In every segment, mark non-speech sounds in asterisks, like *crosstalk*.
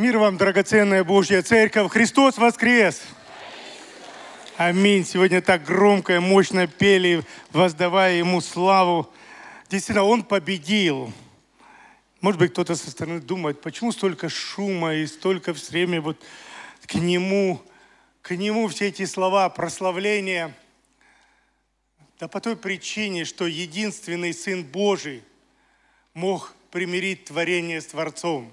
Мир вам, драгоценная Божья Церковь! Христос воскрес! Аминь. Сегодня так громко и мощно пели, воздавая Ему славу. Действительно, Он победил. Может быть, кто-то со стороны думает, почему столько шума и столько все время вот к Нему, к Нему все эти слова прославления. Да по той причине, что единственный Сын Божий мог примирить творение с Творцом.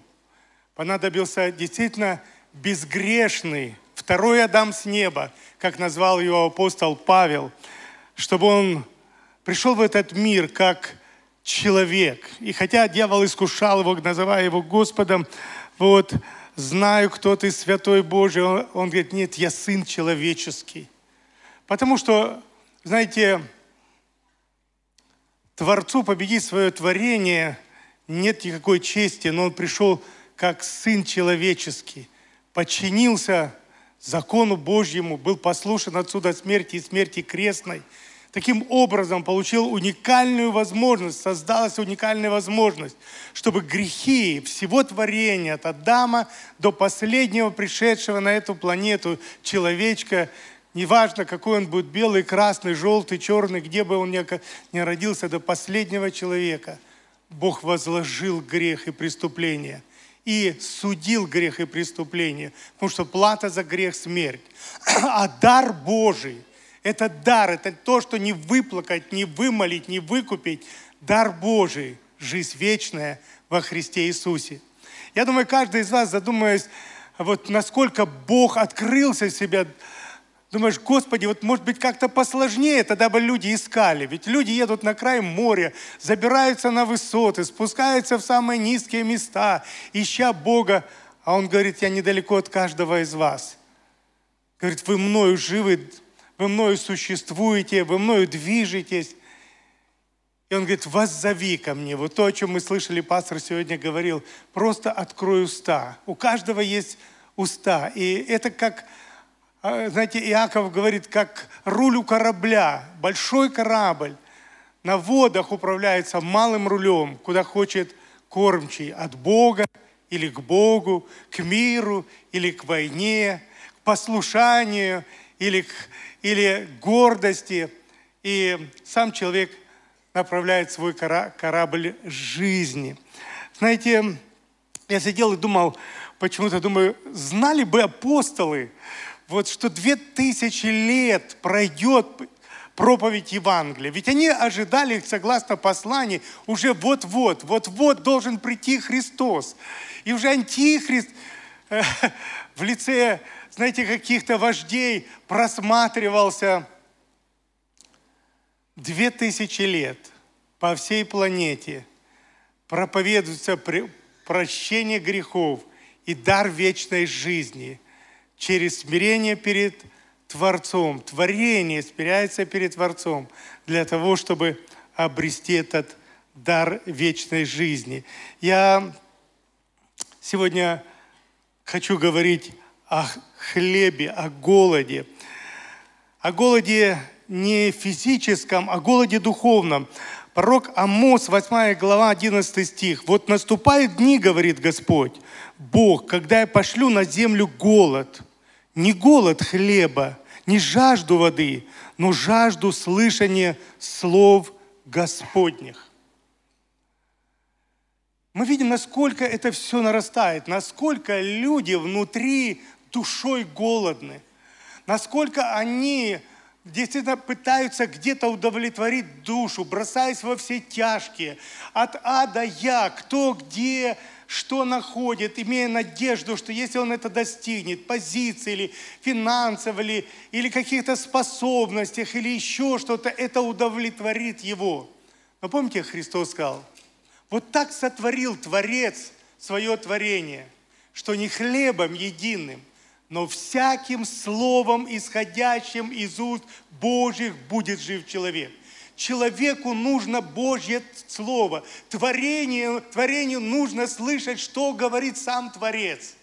Понадобился действительно безгрешный второй Адам с неба, как назвал его апостол Павел, чтобы он пришел в этот мир как человек. И хотя дьявол искушал его, называя его Господом, вот, знаю, кто ты, святой Божий, он, он говорит, нет, я сын человеческий. Потому что, знаете, Творцу победить свое творение нет никакой чести, но он пришел как сын человеческий, подчинился закону Божьему, был послушен отсюда смерти и смерти крестной. Таким образом получил уникальную возможность, создалась уникальная возможность, чтобы грехи всего творения, от Адама до последнего пришедшего на эту планету человечка, неважно, какой он будет, белый, красный, желтый, черный, где бы он ни родился, до последнего человека, Бог возложил грех и преступление и судил грех и преступление, потому что плата за грех – смерть. *clears throat* А дар Божий – это дар, это то, что не выплакать, не вымолить, не выкупить. Дар Божий – жизнь вечная во Христе Иисусе. Я думаю, каждый из вас, задумываясь, вот насколько Бог открылся в себя Думаешь, Господи, вот может быть как-то посложнее, тогда бы люди искали. Ведь люди едут на край моря, забираются на высоты, спускаются в самые низкие места, ища Бога. А Он говорит, я недалеко от каждого из вас. Говорит, вы мною живы, вы мною существуете, вы мною движетесь. И он говорит, вас зови ко мне. Вот то, о чем мы слышали, пастор сегодня говорил, просто открой уста. У каждого есть уста. И это как знаете, Иаков говорит, как руль у корабля, большой корабль, на водах управляется малым рулем, куда хочет кормчий, от Бога или к Богу, к миру или к войне, к послушанию или к, или гордости. И сам человек направляет свой корабль жизни. Знаете, я сидел и думал, почему-то думаю, знали бы апостолы, вот что две тысячи лет пройдет проповедь Евангелия. Ведь они ожидали, согласно посланию, уже вот-вот, вот-вот должен прийти Христос. И уже Антихрист э, в лице, знаете, каких-то вождей просматривался две тысячи лет по всей планете. Проповедуется прощение грехов и дар вечной жизни – через смирение перед Творцом. Творение смиряется перед Творцом для того, чтобы обрести этот дар вечной жизни. Я сегодня хочу говорить о хлебе, о голоде. О голоде не физическом, а голоде духовном. Пророк Амос, 8 глава, 11 стих. «Вот наступают дни, говорит Господь, Бог, когда я пошлю на землю голод, не голод хлеба, не жажду воды, но жажду слышания слов Господних. Мы видим, насколько это все нарастает, насколько люди внутри душой голодны, насколько они действительно пытаются где-то удовлетворить душу, бросаясь во все тяжкие, от ада я, кто где, что находит, имея надежду, что если он это достигнет, позиции или финансов, или, или каких-то способностях, или еще что-то, это удовлетворит его. Но помните, Христос сказал, вот так сотворил Творец свое творение, что не хлебом единым, но всяким словом, исходящим из уст Божьих, будет жив человек – Человеку нужно Божье Слово. Творению, творению нужно слышать, что говорит сам Творец.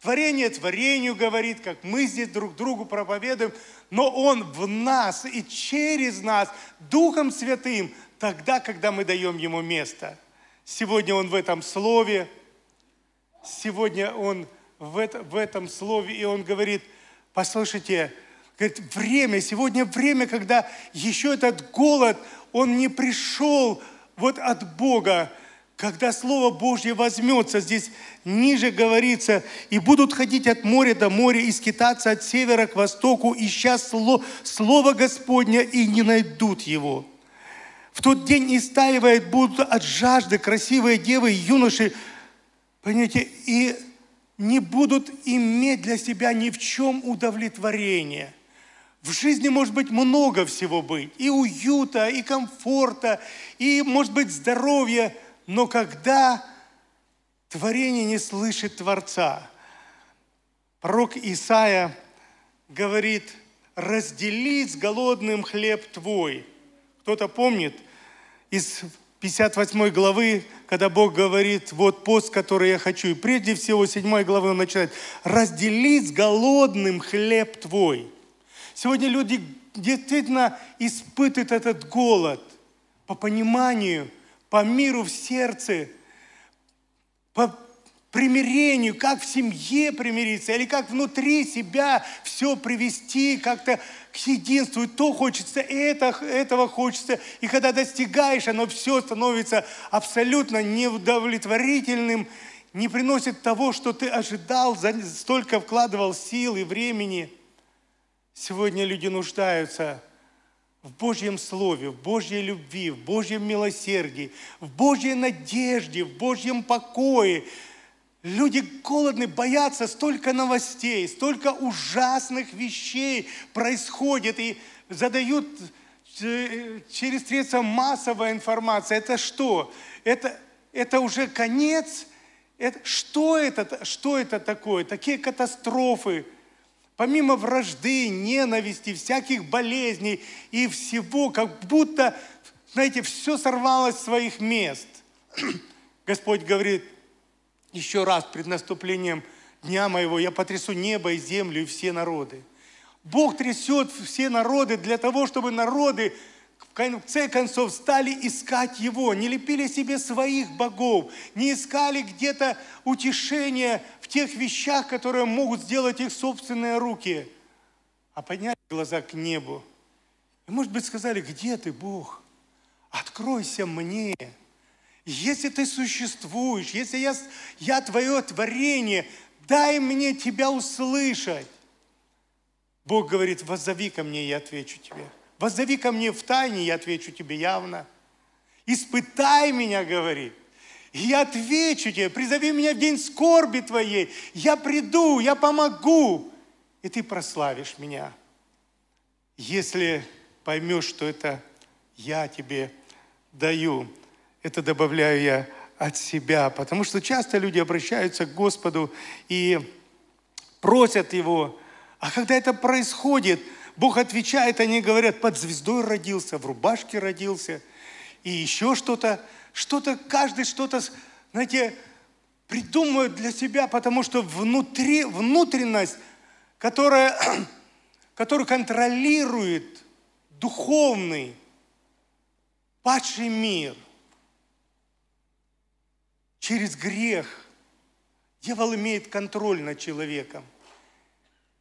Творение творению говорит, как мы здесь друг другу проповедуем, но Он в нас и через нас, Духом Святым, тогда, когда мы даем Ему место. Сегодня Он в этом Слове, сегодня он в, это, в этом слове, и он говорит, послушайте, говорит, время, сегодня время, когда еще этот голод, он не пришел вот от Бога, когда Слово Божье возьмется, здесь ниже говорится, и будут ходить от моря до моря, и скитаться от севера к востоку, ища Слово Господня, и не найдут его. В тот день истаивает будут от жажды красивые девы и юноши, понимаете, и не будут иметь для себя ни в чем удовлетворения. В жизни может быть много всего быть, и уюта, и комфорта, и, может быть, здоровья, но когда творение не слышит Творца, пророк Исаия говорит, раздели с голодным хлеб твой. Кто-то помнит из 58 главы, когда Бог говорит, вот пост, который я хочу. И прежде всего, 7 главы он начинает, раздели с голодным хлеб твой. Сегодня люди действительно испытывают этот голод по пониманию, по миру в сердце, по примирению, как в семье примириться, или как внутри себя все привести как-то к единству. И то хочется, и это, этого хочется. И когда достигаешь, оно все становится абсолютно неудовлетворительным, не приносит того, что ты ожидал, столько вкладывал сил и времени. Сегодня люди нуждаются в Божьем Слове, в Божьей любви, в Божьем милосердии, в Божьей надежде, в Божьем покое, Люди голодны, боятся, столько новостей, столько ужасных вещей происходит и задают э, через средства массовой информации. Это что? Это, это уже конец? Это, что, это, что это такое? Такие катастрофы. Помимо вражды, ненависти, всяких болезней и всего, как будто, знаете, все сорвалось с своих мест. *clears throat* Господь говорит, еще раз пред наступлением дня моего я потрясу небо и землю и все народы. Бог трясет все народы для того, чтобы народы конце концов стали искать Его, не лепили себе своих богов, не искали где-то утешения в тех вещах, которые могут сделать их собственные руки, а подняли глаза к небу. И, может быть, сказали, где ты, Бог? Откройся мне. Если ты существуешь, если я, я твое творение, дай мне тебя услышать. Бог говорит, воззови ко мне, я отвечу тебе. Воззови ко мне в тайне, я отвечу тебе явно. Испытай меня, говорит. И я отвечу тебе, призови меня в день скорби твоей. Я приду, я помогу, и ты прославишь меня. Если поймешь, что это я тебе даю это добавляю я от себя, потому что часто люди обращаются к Господу и просят Его, а когда это происходит, Бог отвечает, они говорят, под звездой родился, в рубашке родился, и еще что-то, что-то, каждый что-то, знаете, придумывает для себя, потому что внутри, внутренность, которая, *clears throat* которую контролирует духовный, падший мир, через грех дьявол имеет контроль над человеком.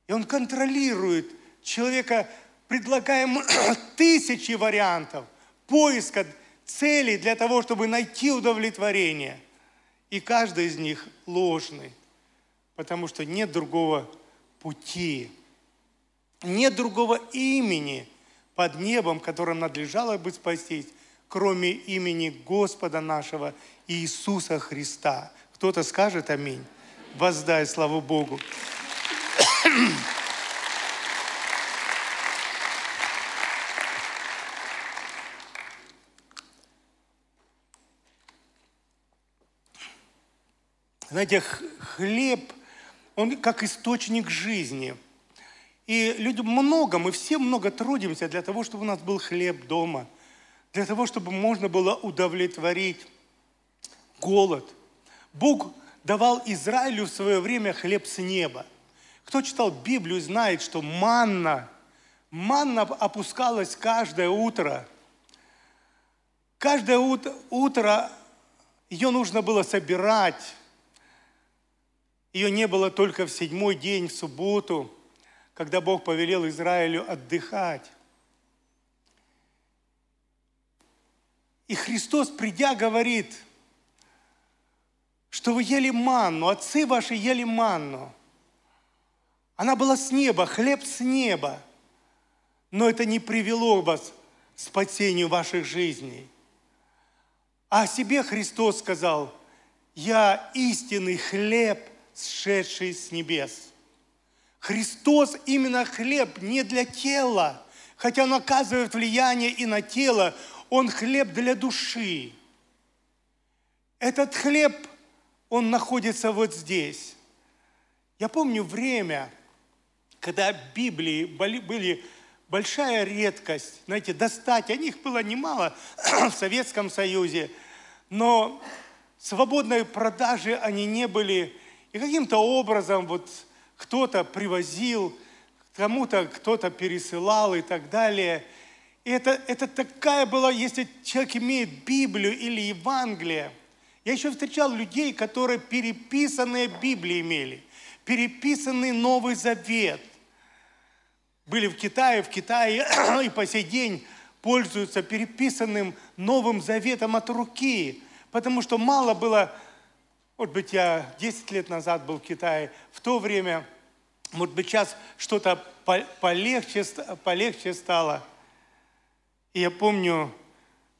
И он контролирует человека, предлагая ему *clears throat* тысячи вариантов поиска целей для того, чтобы найти удовлетворение. И каждый из них ложный, потому что нет другого пути, нет другого имени под небом, которым надлежало бы спастись, кроме имени Господа нашего Иисуса Христа. Кто-то скажет аминь. Воздай славу Богу. Знаете, хлеб, он как источник жизни. И людям много, мы все много трудимся для того, чтобы у нас был хлеб дома – для того, чтобы можно было удовлетворить голод. Бог давал Израилю в свое время хлеб с неба. Кто читал Библию, знает, что манна, манна опускалась каждое утро. Каждое утро ее нужно было собирать. Ее не было только в седьмой день, в субботу, когда Бог повелел Израилю отдыхать. И Христос, придя, говорит, что вы ели манну, отцы ваши ели манну. Она была с неба, хлеб с неба. Но это не привело вас к спасению ваших жизней. А о себе Христос сказал, я истинный хлеб, сшедший с небес. Христос именно хлеб не для тела, хотя он оказывает влияние и на тело, он хлеб для души. Этот хлеб, он находится вот здесь. Я помню время, когда Библии были большая редкость, знаете, достать, о них было немало *clears throat* в Советском Союзе, но свободной продажи они не были, и каким-то образом вот кто-то привозил, кому-то кто-то пересылал и так далее. И это, это такая была, если человек имеет Библию или Евангелие. Я еще встречал людей, которые переписанные Библии имели, переписанный Новый Завет. Были в Китае, в Китае *clears throat* и по сей день пользуются переписанным Новым Заветом от руки, потому что мало было может быть, я 10 лет назад был в Китае. В то время, может быть, сейчас что-то полегче, полегче стало. И я помню,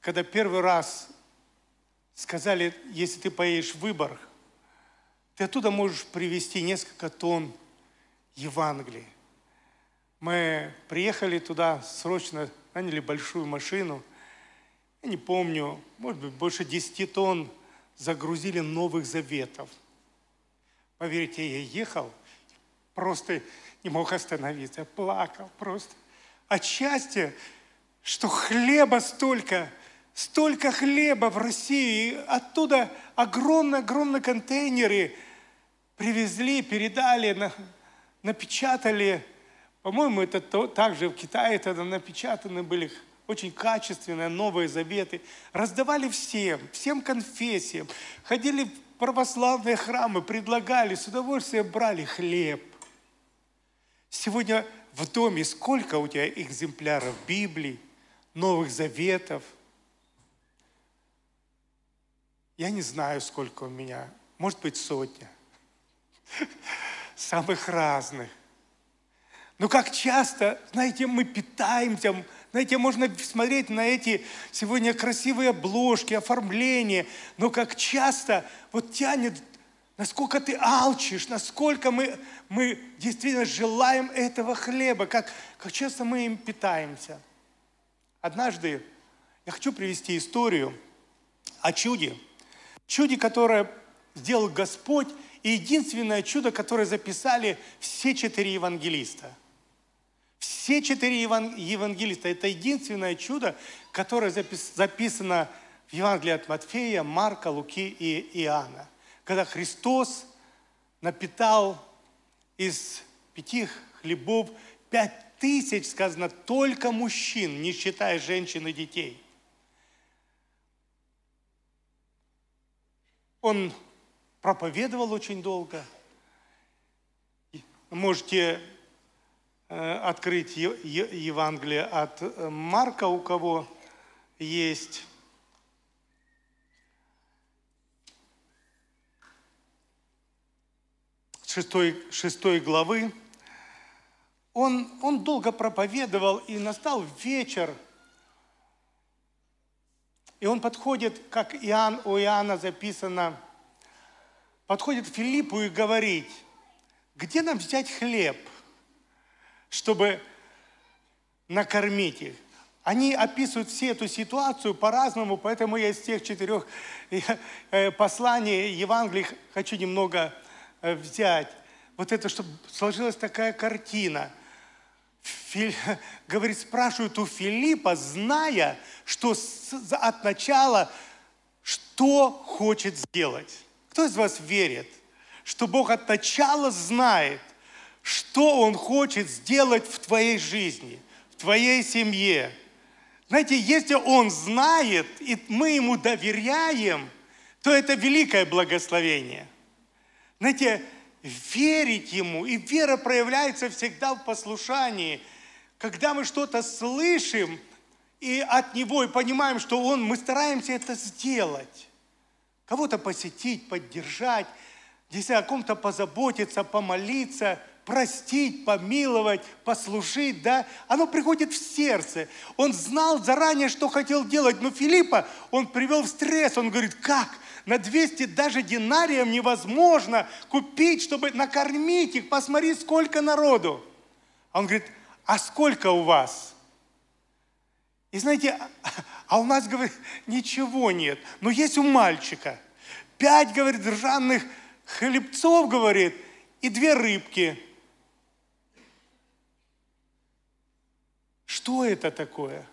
когда первый раз сказали, если ты поедешь в Выборг, ты оттуда можешь привезти несколько тонн Евангелия. Мы приехали туда, срочно наняли большую машину. Я не помню, может быть, больше 10 тонн загрузили новых заветов. Поверьте, я ехал, просто не мог остановиться, плакал просто. От счастья, что хлеба столько, столько хлеба в России, оттуда огромные-огромные контейнеры привезли, передали, напечатали. По-моему, это также в Китае тогда напечатаны были очень качественные новые заветы, раздавали всем, всем конфессиям, ходили в православные храмы, предлагали, с удовольствием брали хлеб. Сегодня в доме сколько у тебя экземпляров Библии, Новых Заветов? Я не знаю, сколько у меня. Может быть, сотня. Самых разных. Но как часто, знаете, мы питаемся, знаете, можно смотреть на эти сегодня красивые обложки, оформления, но как часто вот тянет, насколько ты алчишь, насколько мы, мы действительно желаем этого хлеба, как, как часто мы им питаемся. Однажды я хочу привести историю о чуде. Чуде, которое сделал Господь, и единственное чудо, которое записали все четыре евангелиста – все четыре евангелиста – это единственное чудо, которое записано в Евангелии от Матфея, Марка, Луки и Иоанна. Когда Христос напитал из пяти хлебов пять тысяч, сказано, только мужчин, не считая женщин и детей. Он проповедовал очень долго. Можете открыть Евангелие от э, Марка, у кого есть. Шестой, шестой главы. Он, он долго проповедовал, и настал вечер, и он подходит, как Иоанн, у Иоанна записано, подходит к Филиппу и говорит, где нам взять хлеб – чтобы накормить их. Они описывают всю эту ситуацию по-разному, поэтому я из тех четырех э, посланий Евангелий хочу немного э, взять. Вот это, чтобы сложилась такая картина. Фили, *laughs* говорит, спрашивают у Филиппа, зная, что от начала, что хочет сделать. Кто из вас верит, что Бог от начала знает, что Он хочет сделать в твоей жизни, в твоей семье. Знаете, если Он знает, и мы Ему доверяем, то это великое благословение. Знаете, верить Ему. И вера проявляется всегда в послушании. Когда мы что-то слышим и от Него, и понимаем, что Он, мы стараемся это сделать. Кого-то посетить, поддержать, здесь о ком-то позаботиться, помолиться – простить, помиловать, послужить, да, оно приходит в сердце. Он знал заранее, что хотел делать, но Филиппа он привел в стресс, он говорит, как? На 200 даже динарием невозможно купить, чтобы накормить их. Посмотри, сколько народу. А он говорит, а сколько у вас? И знаете, а у нас, говорит, ничего нет. Но есть у мальчика. Пять, говорит, ржаных хлебцов, говорит, и две рыбки. Что это такое?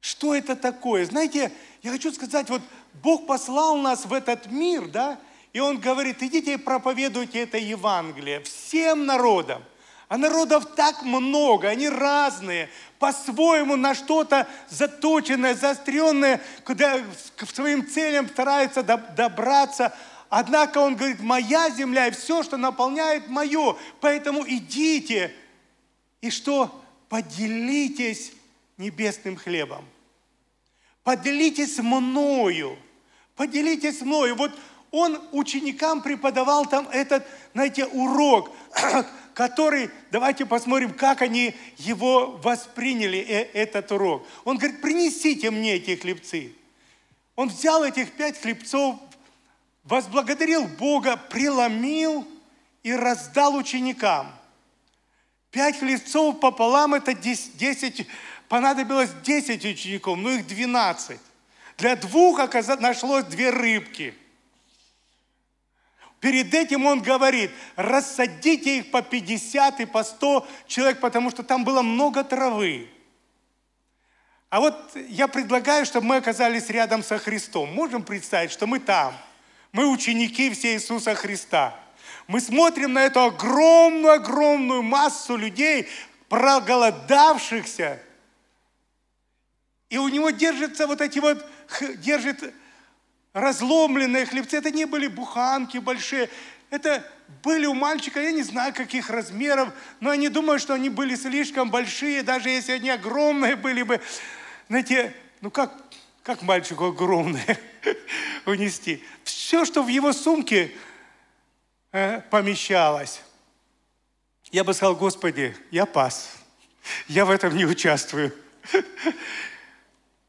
Что это такое? Знаете, я хочу сказать, вот Бог послал нас в этот мир, да, и Он говорит, идите и проповедуйте это Евангелие всем народам. А народов так много, они разные, по-своему на что-то заточенное, заостренное, куда к своим целям стараются добраться. Однако он говорит, моя земля и все, что наполняет мое. Поэтому идите. И что? Поделитесь небесным хлебом. Поделитесь мною. Поделитесь мною. Вот он ученикам преподавал там этот, знаете, урок, *clears throat* который, давайте посмотрим, как они его восприняли, э, этот урок. Он говорит, принесите мне эти хлебцы. Он взял этих пять хлебцов, возблагодарил Бога, преломил и раздал ученикам. Пять хлебцов пополам – это десять, понадобилось десять учеников, ну их двенадцать. Для двух нашлось две рыбки. Перед этим он говорит, рассадите их по 50 и по 100 человек, потому что там было много травы. А вот я предлагаю, чтобы мы оказались рядом со Христом. Можем представить, что мы там. Мы ученики все Иисуса Христа. Мы смотрим на эту огромную-огромную массу людей, проголодавшихся, и у него держатся вот эти вот, держит разломленные хлебцы. Это не были буханки большие. Это были у мальчика, я не знаю, каких размеров, но я не думаю, что они были слишком большие, даже если они огромные были бы. Знаете, ну как, как мальчику огромные *laughs* унести? Все, что в его сумке помещалось. Я бы сказал, Господи, я пас. Я в этом не участвую.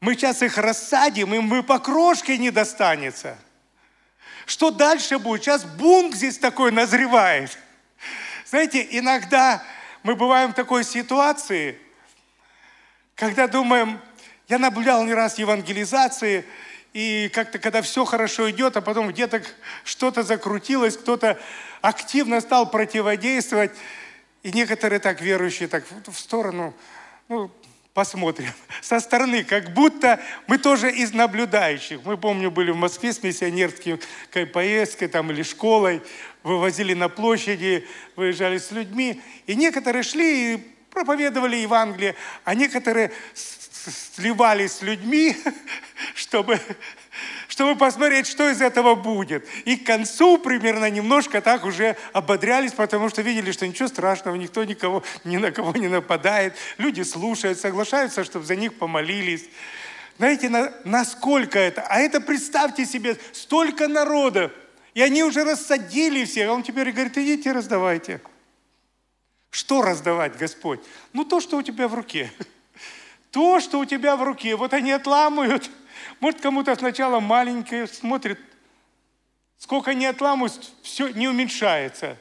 Мы сейчас их рассадим, и мы по крошке не достанется. Что дальше будет? Сейчас бунт здесь такой назревает. Знаете, иногда мы бываем в такой ситуации, когда думаем, я наблюдал не раз евангелизации, и как-то, когда все хорошо идет, а потом где-то что-то закрутилось, кто-то активно стал противодействовать, и некоторые так верующие так в сторону, ну, посмотрим. Со стороны, как будто мы тоже из наблюдающих. Мы, помню, были в Москве с миссионерской поездкой там, или школой, вывозили на площади, выезжали с людьми. И некоторые шли и проповедовали Евангелие, а некоторые сливались с людьми, *laughs* чтобы чтобы посмотреть, что из этого будет. И к концу примерно немножко так уже ободрялись, потому что видели, что ничего страшного, никто никого, ни на кого не нападает. Люди слушают, соглашаются, чтобы за них помолились. Знаете, на, насколько это? А это представьте себе, столько народа, и они уже рассадили всех, а он теперь говорит, идите раздавайте. Что раздавать, Господь? Ну, то, что у тебя в руке. *laughs* То, что у тебя в руке. Вот они отламывают, может, кому-то сначала маленькое смотрит, сколько не отламывают, все не уменьшается.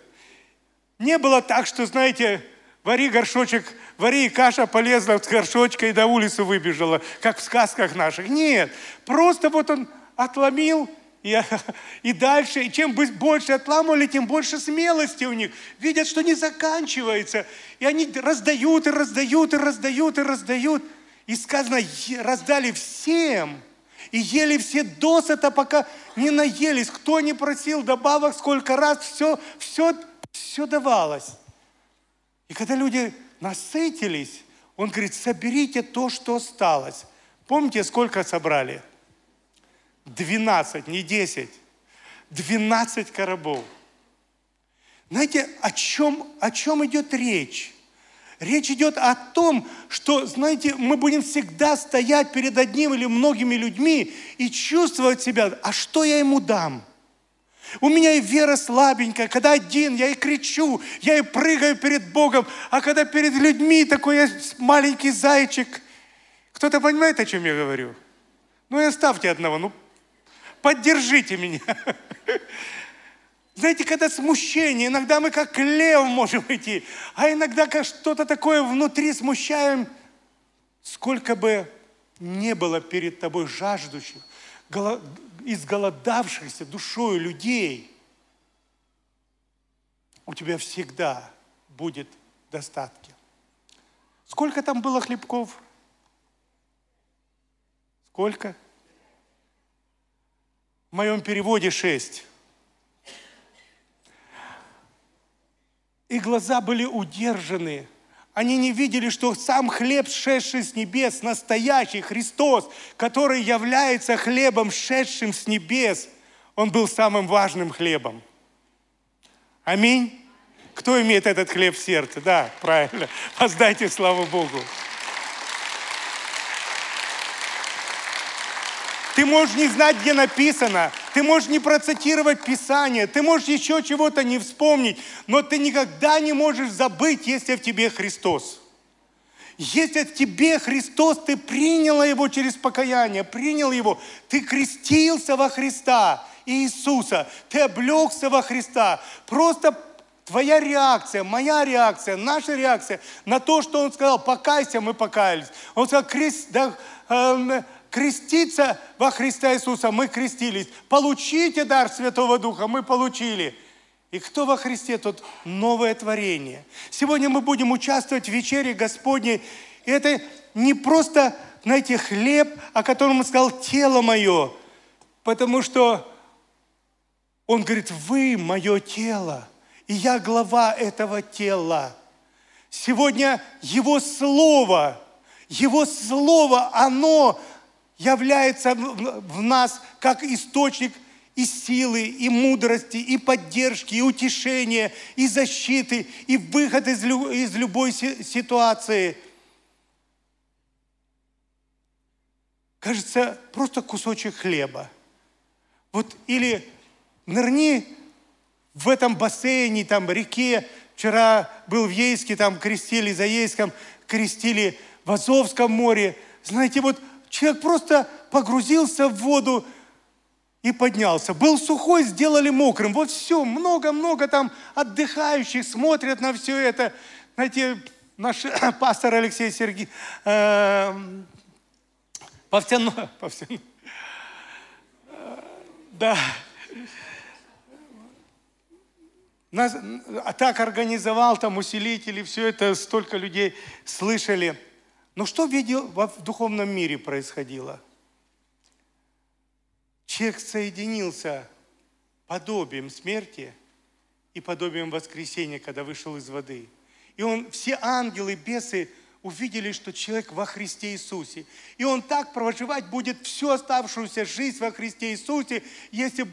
Не было так, что, знаете, вари горшочек, вари каша полезла с горшочка и до улицы выбежала, как в сказках наших. Нет, просто вот он отломил, и, *laughs* и дальше, и чем больше отламывали, тем больше смелости у них. Видят, что не заканчивается. И они раздают, и раздают, и раздают, и раздают. И сказано, раздали всем. И ели все досыта, пока не наелись. Кто не просил добавок, сколько раз, все, все, все давалось. И когда люди насытились, он говорит, соберите то, что осталось. Помните, сколько собрали? 12, не 10. 12 коробов. Знаете, о чем, о чем идет речь? Речь идет о том, что, знаете, мы будем всегда стоять перед одним или многими людьми и чувствовать себя, а что я ему дам? У меня и вера слабенькая, когда один, я и кричу, я и прыгаю перед Богом, а когда перед людьми такой я маленький зайчик. Кто-то понимает, о чем я говорю? Ну и оставьте одного, ну поддержите меня. *laughs* Знаете, когда смущение, иногда мы как лев можем *laughs* идти, а иногда как что-то такое внутри смущаем. Сколько бы не было перед тобой жаждущих, изголодавшихся душою людей, у тебя всегда будет достатки. Сколько там было хлебков? Сколько? В моем переводе шесть. И глаза были удержаны. Они не видели, что сам хлеб, шедший с небес, настоящий Христос, который является хлебом, шедшим с небес, он был самым важным хлебом. Аминь. Кто имеет этот хлеб в сердце? Да, правильно. Воздайте славу Богу. Ты можешь не знать, где написано, ты можешь не процитировать Писание, ты можешь еще чего-то не вспомнить, но ты никогда не можешь забыть, если в тебе Христос. Если в тебе Христос, ты приняла Его через покаяние, принял Его, ты крестился во Христа, Иисуса, ты облегся во Христа. Просто твоя реакция, моя реакция, наша реакция на то, что Он сказал, покайся, мы покаялись. Он сказал, крест, да, э, креститься во Христа Иисуса, мы крестились. Получите дар Святого Духа, мы получили. И кто во Христе, тот новое творение. Сегодня мы будем участвовать в вечере Господней. И это не просто, знаете, хлеб, о котором он сказал, тело мое. Потому что он говорит, вы мое тело, и я глава этого тела. Сегодня Его Слово, Его Слово, оно является в нас как источник и силы, и мудрости, и поддержки, и утешения, и защиты, и выход из, из любой ситуации. Кажется, просто кусочек хлеба. Вот или нырни в этом бассейне, там, реке. Вчера был в Ейске, там крестили за Ейском, крестили в Азовском море. Знаете, вот Человек просто погрузился в воду и поднялся. Был сухой, сделали мокрым. Вот все, много-много там отдыхающих смотрят на все это. Знаете, наш *coughs* пастор Алексей Сергей, э, Повтяно, *laughs* Повтяно, да, нас а так организовал, там усилители, все это, столько людей слышали. Но что видел в духовном мире происходило? Человек соединился подобием смерти и подобием воскресения, когда вышел из воды. И он, все ангелы, бесы увидели, что человек во Христе Иисусе. И он так проживать будет всю оставшуюся жизнь во Христе Иисусе, если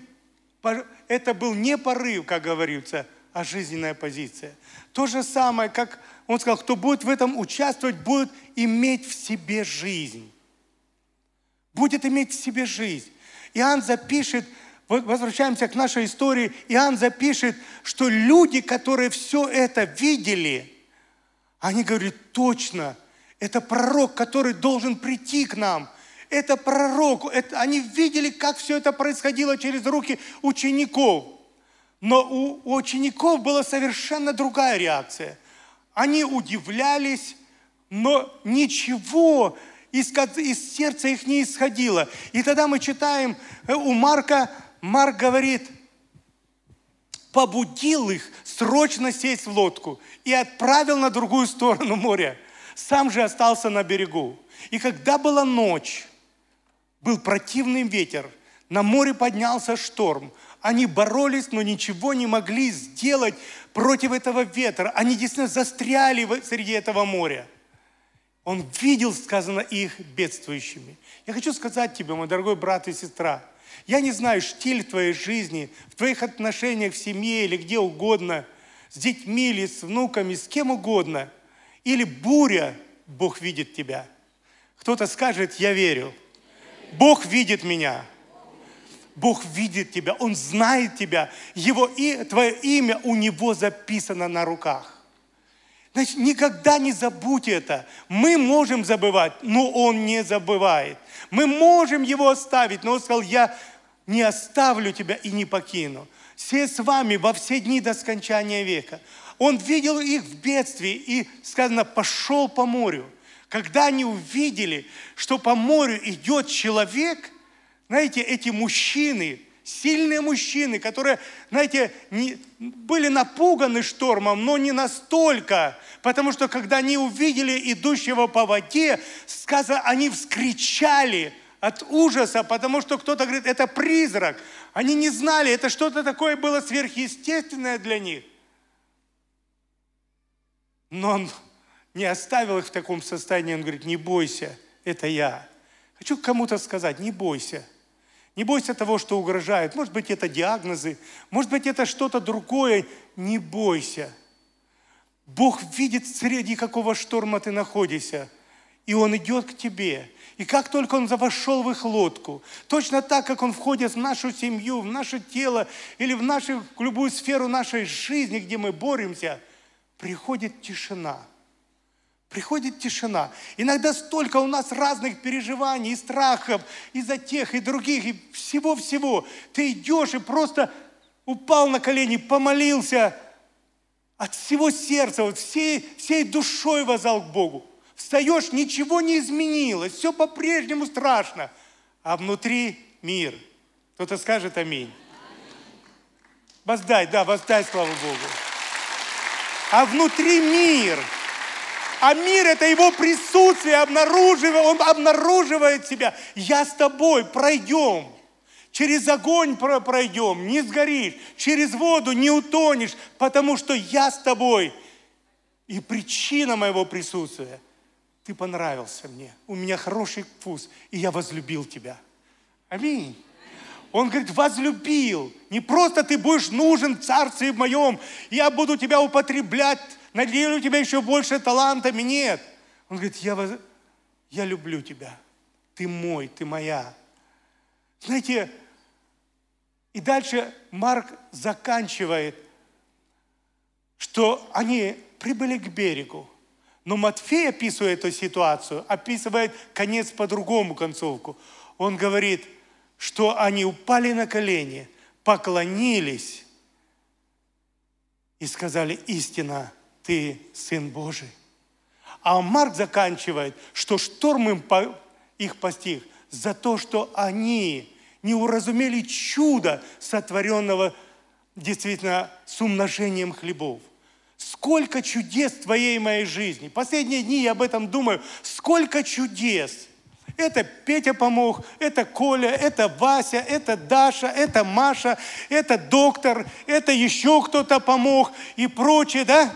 это был не порыв, как говорится, а жизненная позиция. То же самое, как он сказал, кто будет в этом участвовать, будет иметь в себе жизнь. Будет иметь в себе жизнь. Иоанн запишет, возвращаемся к нашей истории, Иоанн запишет, что люди, которые все это видели, они говорят, точно, это пророк, который должен прийти к нам. Это пророк. Это, они видели, как все это происходило через руки учеников. Но у, учеников была совершенно другая реакция – они удивлялись, но ничего из, из сердца их не исходило. И тогда мы читаем э, у Марка, Марк говорит, побудил их срочно сесть в лодку и отправил на другую сторону моря. Сам же остался на берегу. И когда была ночь, был противный ветер, на море поднялся шторм. Они боролись, но ничего не могли сделать против этого ветра. Они действительно застряли среди этого моря. Он видел, сказано, их бедствующими. Я хочу сказать тебе, мой дорогой брат и сестра, я не знаю, штиль твоей жизни, в твоих отношениях в семье или где угодно, с детьми или с внуками, с кем угодно. Или буря, Бог видит тебя. Кто-то скажет, я верю. Бог видит меня. Бог видит тебя, Он знает тебя. Его, и, твое имя у Него записано на руках. Значит, никогда не забудь это. Мы можем забывать, но Он не забывает. Мы можем Его оставить, но Он сказал, я не оставлю тебя и не покину. Все с вами во все дни до скончания века. Он видел их в бедствии и, сказано, пошел по морю. Когда они увидели, что по морю идет человек, знаете, эти мужчины, сильные мужчины, которые, знаете, не, были напуганы штормом, но не настолько, потому что когда они увидели идущего по воде, сказано, они вскричали от ужаса, потому что кто-то говорит, это призрак. Они не знали, это что-то такое было сверхъестественное для них. Но он не оставил их в таком состоянии, он говорит, не бойся, это я. Хочу кому-то сказать, не бойся – не бойся того, что угрожает. Может быть, это диагнозы, может быть, это что-то другое. Не бойся. Бог видит, среди какого шторма ты находишься, и Он идет к тебе. И как только Он вошел в их лодку, точно так, как Он входит в нашу семью, в наше тело или в, нашу, в любую сферу нашей жизни, где мы боремся, приходит тишина – Приходит тишина. Иногда столько у нас разных переживаний и страхов из-за тех и других, и всего-всего. Ты идешь и просто упал на колени, помолился от всего сердца, вот всей, всей душой возал к Богу. Встаешь, ничего не изменилось, все по-прежнему страшно, а внутри мир. Кто-то скажет аминь. Воздай, да, воздай, слава Богу. А внутри мир – а мир – это его присутствие, обнаруживает, он обнаруживает себя. Я с тобой, пройдем. Через огонь пройдем, не сгоришь. Через воду не утонешь, потому что я с тобой. И причина моего присутствия – ты понравился мне, у меня хороший вкус, и я возлюбил тебя. Аминь. Он говорит, возлюбил. Не просто ты будешь нужен в царстве моем, я буду тебя употреблять наделю тебя еще больше талантами. Нет. Он говорит, я, воз... я люблю тебя. Ты мой, ты моя. Знаете, и дальше Марк заканчивает, что они прибыли к берегу. Но Матфей, описывая эту ситуацию, описывает конец по-другому концовку. Он говорит, что они упали на колени, поклонились и сказали, истина – ты Сын Божий. А Марк заканчивает, что шторм им по, их постиг за то, что они не уразумели чудо, сотворенного действительно с умножением хлебов. Сколько чудес в твоей моей жизни. Последние дни я об этом думаю. Сколько чудес – это Петя помог, это Коля, это Вася, это Даша, это Маша, это доктор, это еще кто-то помог и прочее, да?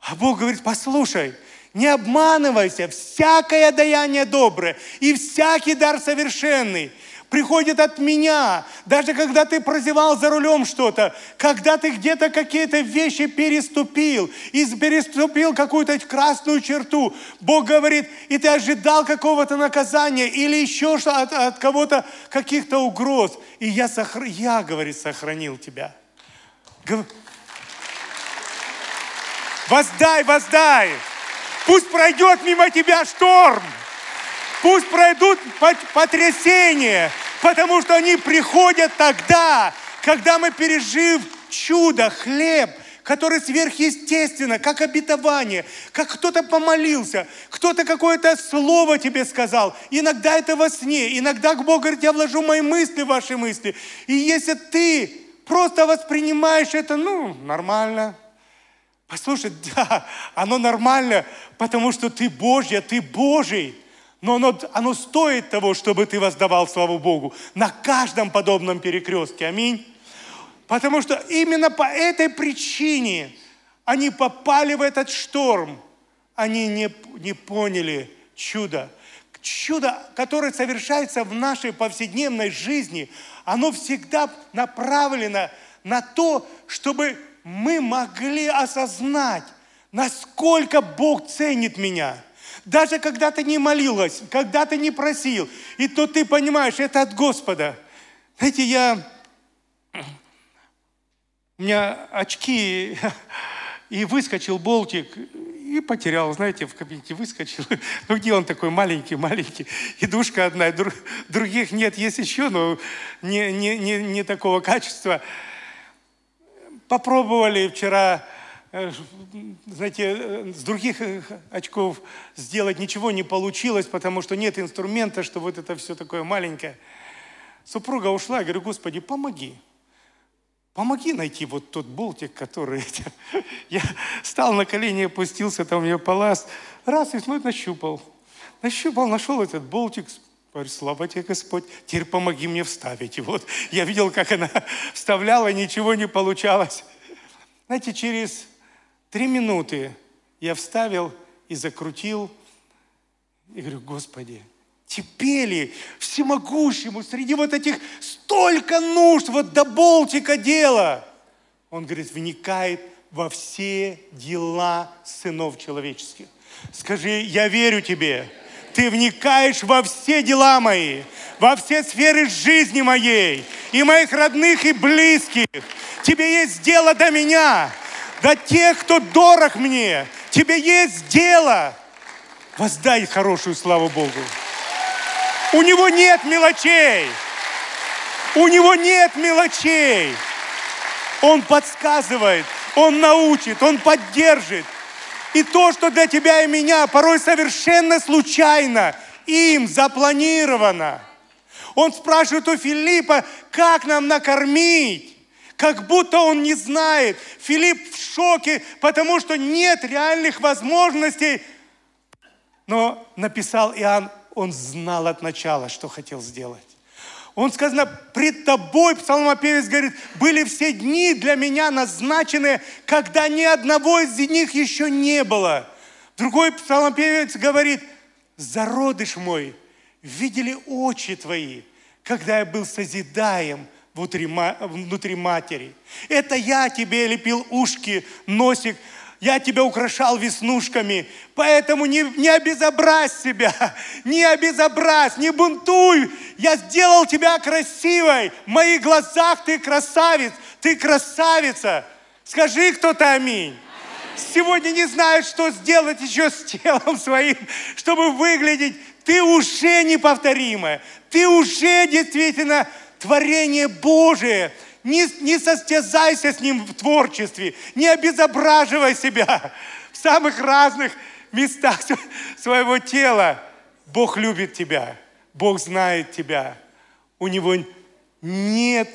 А Бог говорит, послушай, не обманывайся, всякое даяние доброе и всякий дар совершенный приходит от меня. Даже когда ты прозевал за рулем что-то, когда ты где-то какие-то вещи переступил, и переступил какую-то красную черту, Бог говорит, и ты ожидал какого-то наказания или еще что от, от кого-то каких-то угроз, и я, сохр... я, говорит, сохранил тебя. Воздай, воздай. Пусть пройдет мимо тебя шторм. Пусть пройдут потрясения, потому что они приходят тогда, когда мы пережив чудо, хлеб, который сверхъестественно, как обетование, как кто-то помолился, кто-то какое-то слово тебе сказал. Иногда это во сне, иногда Бог говорит, я вложу мои мысли в ваши мысли. И если ты просто воспринимаешь это, ну, нормально, Послушай, *laughs* да, оно нормально, потому что ты Божья, ты Божий. Но оно, оно стоит того, чтобы ты воздавал славу Богу на каждом подобном перекрестке. Аминь. Потому что именно по этой причине они попали в этот шторм. Они не, не поняли чудо. Чудо, которое совершается в нашей повседневной жизни, оно всегда направлено на то, чтобы мы могли осознать, насколько Бог ценит меня. Даже когда ты не молилась, когда ты не просил, и то ты понимаешь, это от Господа. Знаете, я... У меня очки, и выскочил болтик, и потерял, знаете, в кабинете выскочил. *laughs* Ну, где он такой маленький, маленький? И душка одна, друг, других нет, есть еще, но не, не, не, не такого качества. Попробовали вчера, э, знаете, э, с других э, очков сделать ничего не получилось, потому что нет инструмента, что вот это все такое маленькое. Супруга ушла, я говорю, Господи, помоги. Помоги найти вот тот болтик, который... *laughs* Я стал на колени, опустился, там у меня палас. Раз, и смотрит, нащупал. Нащупал, нашел этот болтик. Говорю, слава тебе, Господь, теперь помоги мне вставить. И вот я видел, как она *laughs* вставляла, ничего не получалось. Знаете, через три минуты я вставил и закрутил. И говорю, Господи, Теперь всемогущему среди вот этих столько нужд, вот до болтика дела. Он, говорит, вникает во все дела сынов человеческих. Скажи, я верю тебе. Ты вникаешь во все дела мои, во все сферы жизни моей, и моих родных, и близких. Тебе есть дело до меня, до тех, кто дорог мне. Тебе есть дело. Воздай хорошую славу Богу. У него нет мелочей. У него нет мелочей. Он подсказывает, он научит, он поддержит. И то, что для тебя и меня порой совершенно случайно, им запланировано. Он спрашивает у Филиппа, как нам накормить? Как будто он не знает. Филипп в шоке, потому что нет реальных возможностей. Но написал Иоанн, он знал от начала, что хотел сделать. Он сказано, пред тобой, псалмопевец говорит, были все дни для меня назначены, когда ни одного из них еще не было. Другой псалмопевец говорит, зародыш мой, видели очи твои, когда я был созидаем внутри, внутри матери. Это я тебе лепил ушки, носик, я тебя украшал веснушками, поэтому не, не обезобразь себя, *laughs* не обезобразь, не бунтуй. Я сделал тебя красивой, в моих глазах ты красавец, ты красавица. Скажи кто-то аминь. Сегодня не знаешь, что сделать еще с телом своим, чтобы выглядеть. Ты уже неповторимая, ты уже действительно творение Божие – не, не состязайся с ним в творчестве, не обезображивай себя в самых разных местах своего тела. Бог любит тебя, Бог знает тебя. У Него нет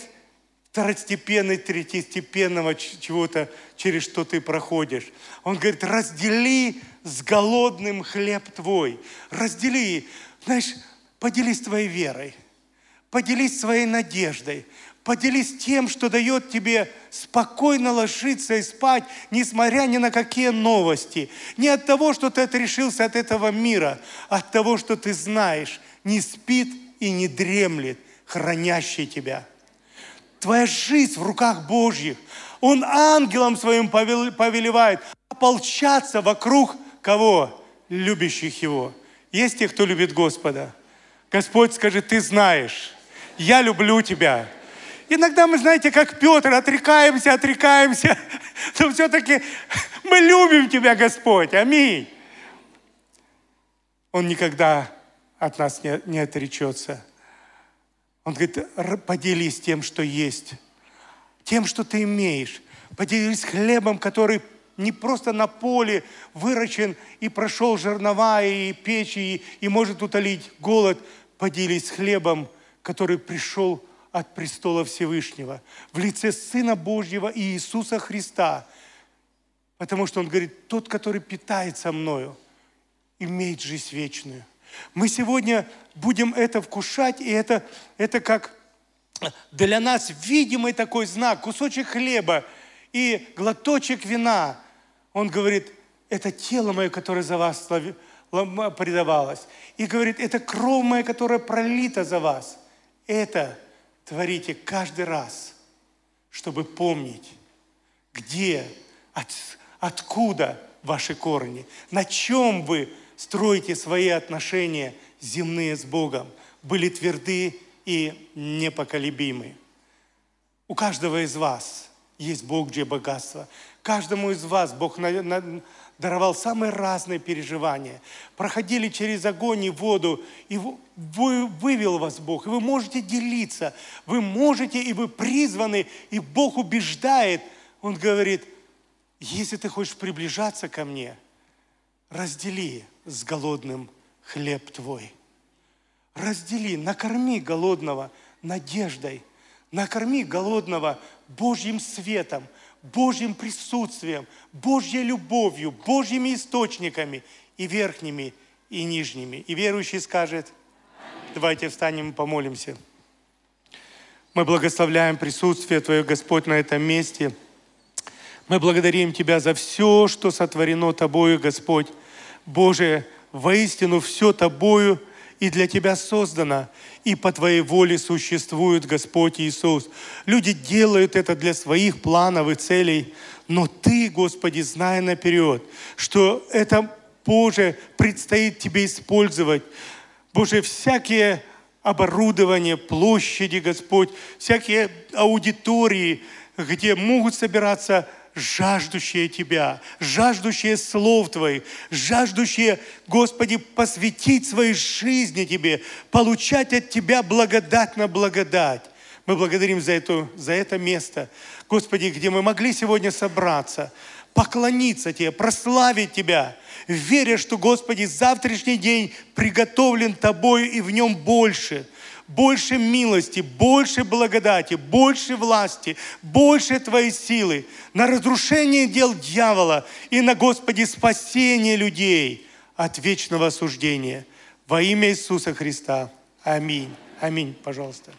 второстепенной, третьестепенного чего-то, через что ты проходишь. Он говорит, раздели с голодным хлеб твой. Раздели, знаешь, поделись твоей верой, поделись своей надеждой, Поделись тем, что дает тебе спокойно ложиться и спать, несмотря ни на какие новости. Не от того, что ты отрешился от этого мира, а от того, что ты знаешь, не спит и не дремлет, хранящий тебя. Твоя жизнь в руках Божьих. Он ангелом своим повелевает ополчаться вокруг кого? Любящих Его. Есть те, кто любит Господа. Господь скажет, ты знаешь, я люблю тебя. Иногда мы, знаете, как Петр, отрекаемся, отрекаемся, *laughs* но все-таки *laughs* мы любим Тебя, Господь. Аминь. Он никогда от нас не, не отречется. Он говорит, поделись тем, что есть, тем, что ты имеешь. Поделись хлебом, который не просто на поле выращен и прошел жернова и печи, и, и может утолить голод. Поделись хлебом, который пришел от престола Всевышнего в лице Сына Божьего и Иисуса Христа. Потому что Он говорит, тот, который питается мною, имеет жизнь вечную. Мы сегодня будем это вкушать, и это, это как для нас видимый такой знак, кусочек хлеба и глоточек вина. Он говорит, это тело мое, которое за вас предавалось. И говорит, это кровь моя, которая пролита за вас. Это творите каждый раз, чтобы помнить, Где? От, откуда ваши корни? На чем вы строите свои отношения земные с Богом? Были тверды и непоколебимы. У каждого из вас есть Бог, где богатство. Каждому из вас Бог на, даровал самые разные переживания. Проходили через огонь и воду, и вы, вывел вас Бог. И вы можете делиться, вы можете, и вы призваны, и Бог убеждает. Он говорит, если ты хочешь приближаться ко мне, раздели с голодным хлеб твой. Раздели, накорми голодного надеждой, накорми голодного Божьим светом, Божьим присутствием, Божьей любовью, Божьими источниками и верхними, и нижними. И верующий скажет, давайте встанем и помолимся. Мы благословляем присутствие Твое, Господь, на этом месте. Мы благодарим Тебя за все, что сотворено Тобою, Господь. Боже, воистину все Тобою и для Тебя создано и по Твоей воле существует Господь Иисус. Люди делают это для своих планов и целей, но Ты, Господи, зная наперед, что это, Боже, предстоит Тебе использовать. Боже, всякие оборудование, площади, Господь, всякие аудитории, где могут собираться жаждущие Тебя, жаждущие слов Твоих, жаждущие, Господи, посвятить своей жизни Тебе, получать от Тебя благодать на благодать. Мы благодарим за, это за это место, Господи, где мы могли сегодня собраться, поклониться Тебе, прославить Тебя, веря, что, Господи, завтрашний день приготовлен Тобою и в нем больше – больше милости, больше благодати, больше власти, больше Твоей силы на разрушение дел дьявола и на, Господи, спасение людей от вечного осуждения. Во имя Иисуса Христа. Аминь. Аминь, пожалуйста.